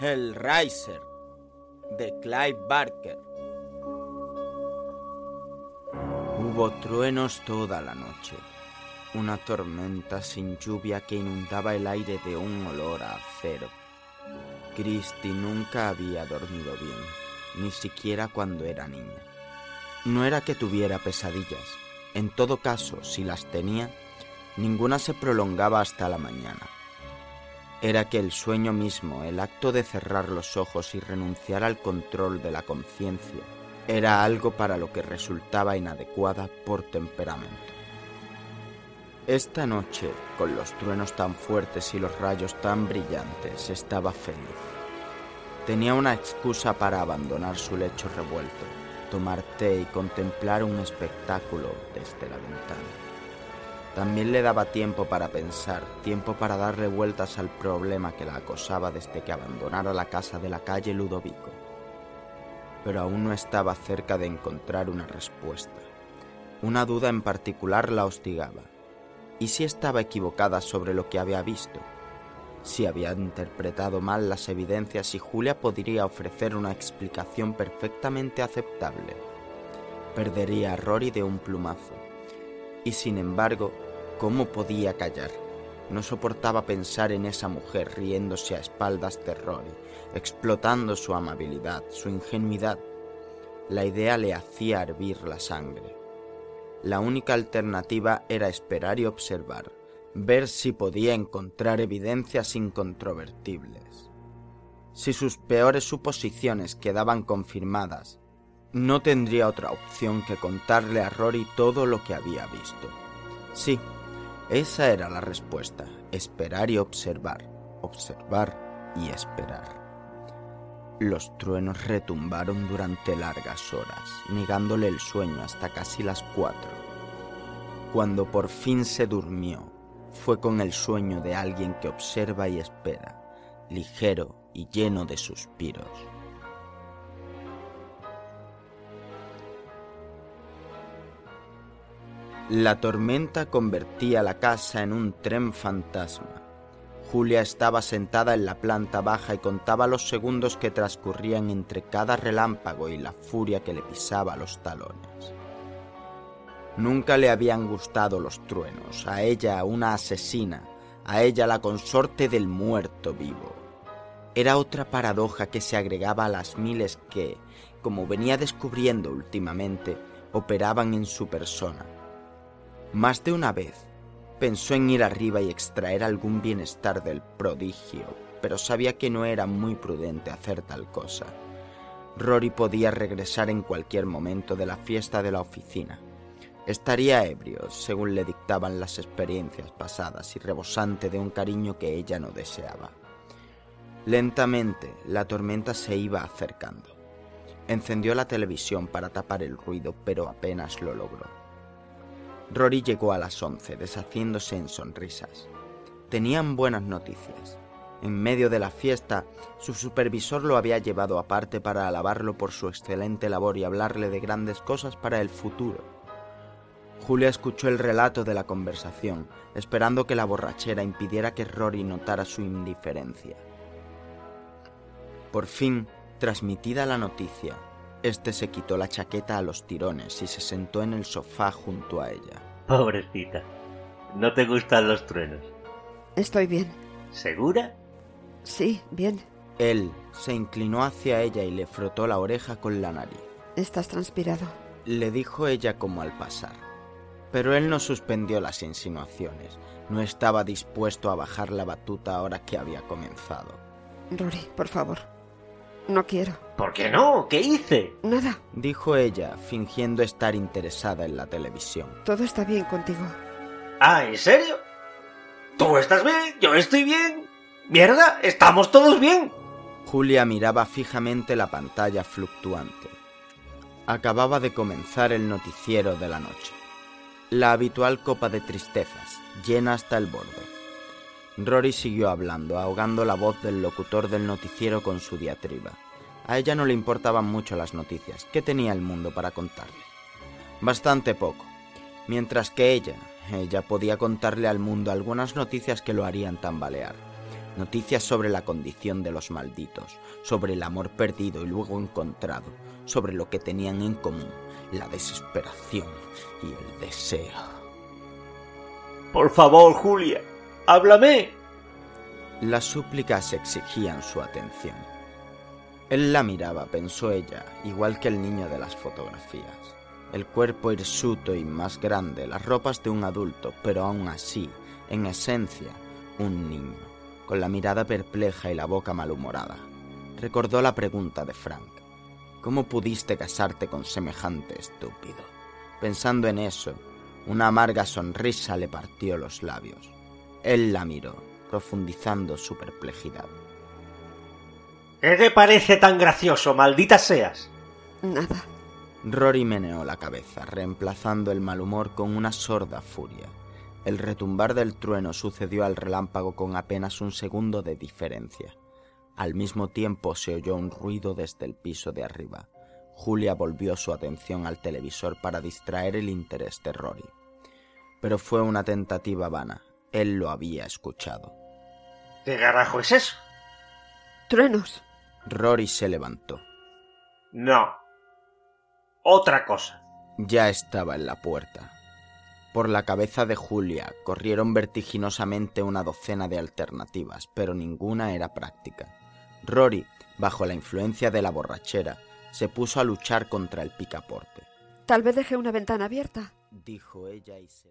Hellraiser de Clive Barker. Hubo truenos toda la noche, una tormenta sin lluvia que inundaba el aire de un olor a acero. Christy nunca había dormido bien, ni siquiera cuando era niña. No era que tuviera pesadillas, en todo caso, si las tenía, ninguna se prolongaba hasta la mañana era que el sueño mismo, el acto de cerrar los ojos y renunciar al control de la conciencia, era algo para lo que resultaba inadecuada por temperamento. Esta noche, con los truenos tan fuertes y los rayos tan brillantes, estaba feliz. Tenía una excusa para abandonar su lecho revuelto, tomar té y contemplar un espectáculo desde la ventana. También le daba tiempo para pensar, tiempo para darle vueltas al problema que la acosaba desde que abandonara la casa de la calle Ludovico. Pero aún no estaba cerca de encontrar una respuesta. Una duda en particular la hostigaba. ¿Y si estaba equivocada sobre lo que había visto? Si había interpretado mal las evidencias y Julia podría ofrecer una explicación perfectamente aceptable. Perdería a Rory de un plumazo y sin embargo, ¿cómo podía callar? No soportaba pensar en esa mujer riéndose a espaldas de Rory, explotando su amabilidad, su ingenuidad. La idea le hacía hervir la sangre. La única alternativa era esperar y observar, ver si podía encontrar evidencias incontrovertibles. Si sus peores suposiciones quedaban confirmadas, no tendría otra opción que contarle a Rory todo lo que había visto. Sí, esa era la respuesta, esperar y observar, observar y esperar. Los truenos retumbaron durante largas horas, negándole el sueño hasta casi las cuatro. Cuando por fin se durmió, fue con el sueño de alguien que observa y espera, ligero y lleno de suspiros. La tormenta convertía la casa en un tren fantasma. Julia estaba sentada en la planta baja y contaba los segundos que transcurrían entre cada relámpago y la furia que le pisaba los talones. Nunca le habían gustado los truenos, a ella una asesina, a ella la consorte del muerto vivo. Era otra paradoja que se agregaba a las miles que, como venía descubriendo últimamente, operaban en su persona más de una vez pensó en ir arriba y extraer algún bienestar del prodigio, pero sabía que no era muy prudente hacer tal cosa. Rory podía regresar en cualquier momento de la fiesta de la oficina. Estaría ebrio, según le dictaban las experiencias pasadas, y rebosante de un cariño que ella no deseaba. Lentamente, la tormenta se iba acercando. Encendió la televisión para tapar el ruido, pero apenas lo logró. Rory llegó a las once, deshaciéndose en sonrisas. Tenían buenas noticias. En medio de la fiesta, su supervisor lo había llevado aparte para alabarlo por su excelente labor y hablarle de grandes cosas para el futuro. Julia escuchó el relato de la conversación, esperando que la borrachera impidiera que Rory notara su indiferencia. Por fin, transmitida la noticia, este se quitó la chaqueta a los tirones y se sentó en el sofá junto a ella. Pobrecita. ¿No te gustan los truenos? Estoy bien. ¿Segura? Sí, bien. Él se inclinó hacia ella y le frotó la oreja con la nariz. Estás transpirado. Le dijo ella como al pasar. Pero él no suspendió las insinuaciones. No estaba dispuesto a bajar la batuta ahora que había comenzado. Rory, por favor. No quiero. ¿Por qué no? ¿Qué hice? Nada. Dijo ella, fingiendo estar interesada en la televisión. Todo está bien contigo. Ah, ¿en serio? ¿Tú estás bien? ¿Yo estoy bien? ¡Mierda! ¡Estamos todos bien! Julia miraba fijamente la pantalla fluctuante. Acababa de comenzar el noticiero de la noche. La habitual copa de tristezas, llena hasta el borde. Rory siguió hablando, ahogando la voz del locutor del noticiero con su diatriba. A ella no le importaban mucho las noticias. ¿Qué tenía el mundo para contarle? Bastante poco. Mientras que ella, ella podía contarle al mundo algunas noticias que lo harían tambalear. Noticias sobre la condición de los malditos, sobre el amor perdido y luego encontrado, sobre lo que tenían en común, la desesperación y el deseo. Por favor, Julia, háblame. Las súplicas exigían su atención. Él la miraba, pensó ella, igual que el niño de las fotografías. El cuerpo hirsuto y más grande, las ropas de un adulto, pero aún así, en esencia, un niño, con la mirada perpleja y la boca malhumorada. Recordó la pregunta de Frank. ¿Cómo pudiste casarte con semejante estúpido? Pensando en eso, una amarga sonrisa le partió los labios. Él la miró, profundizando su perplejidad. ¿Qué te parece tan gracioso, maldita seas? Nada. Rory meneó la cabeza, reemplazando el mal humor con una sorda furia. El retumbar del trueno sucedió al relámpago con apenas un segundo de diferencia. Al mismo tiempo se oyó un ruido desde el piso de arriba. Julia volvió su atención al televisor para distraer el interés de Rory. Pero fue una tentativa vana. Él lo había escuchado. ¿Qué carajo es eso? Truenos. Rory se levantó. No. Otra cosa. Ya estaba en la puerta. Por la cabeza de Julia corrieron vertiginosamente una docena de alternativas, pero ninguna era práctica. Rory, bajo la influencia de la borrachera, se puso a luchar contra el picaporte. Tal vez deje una ventana abierta. Dijo ella y se...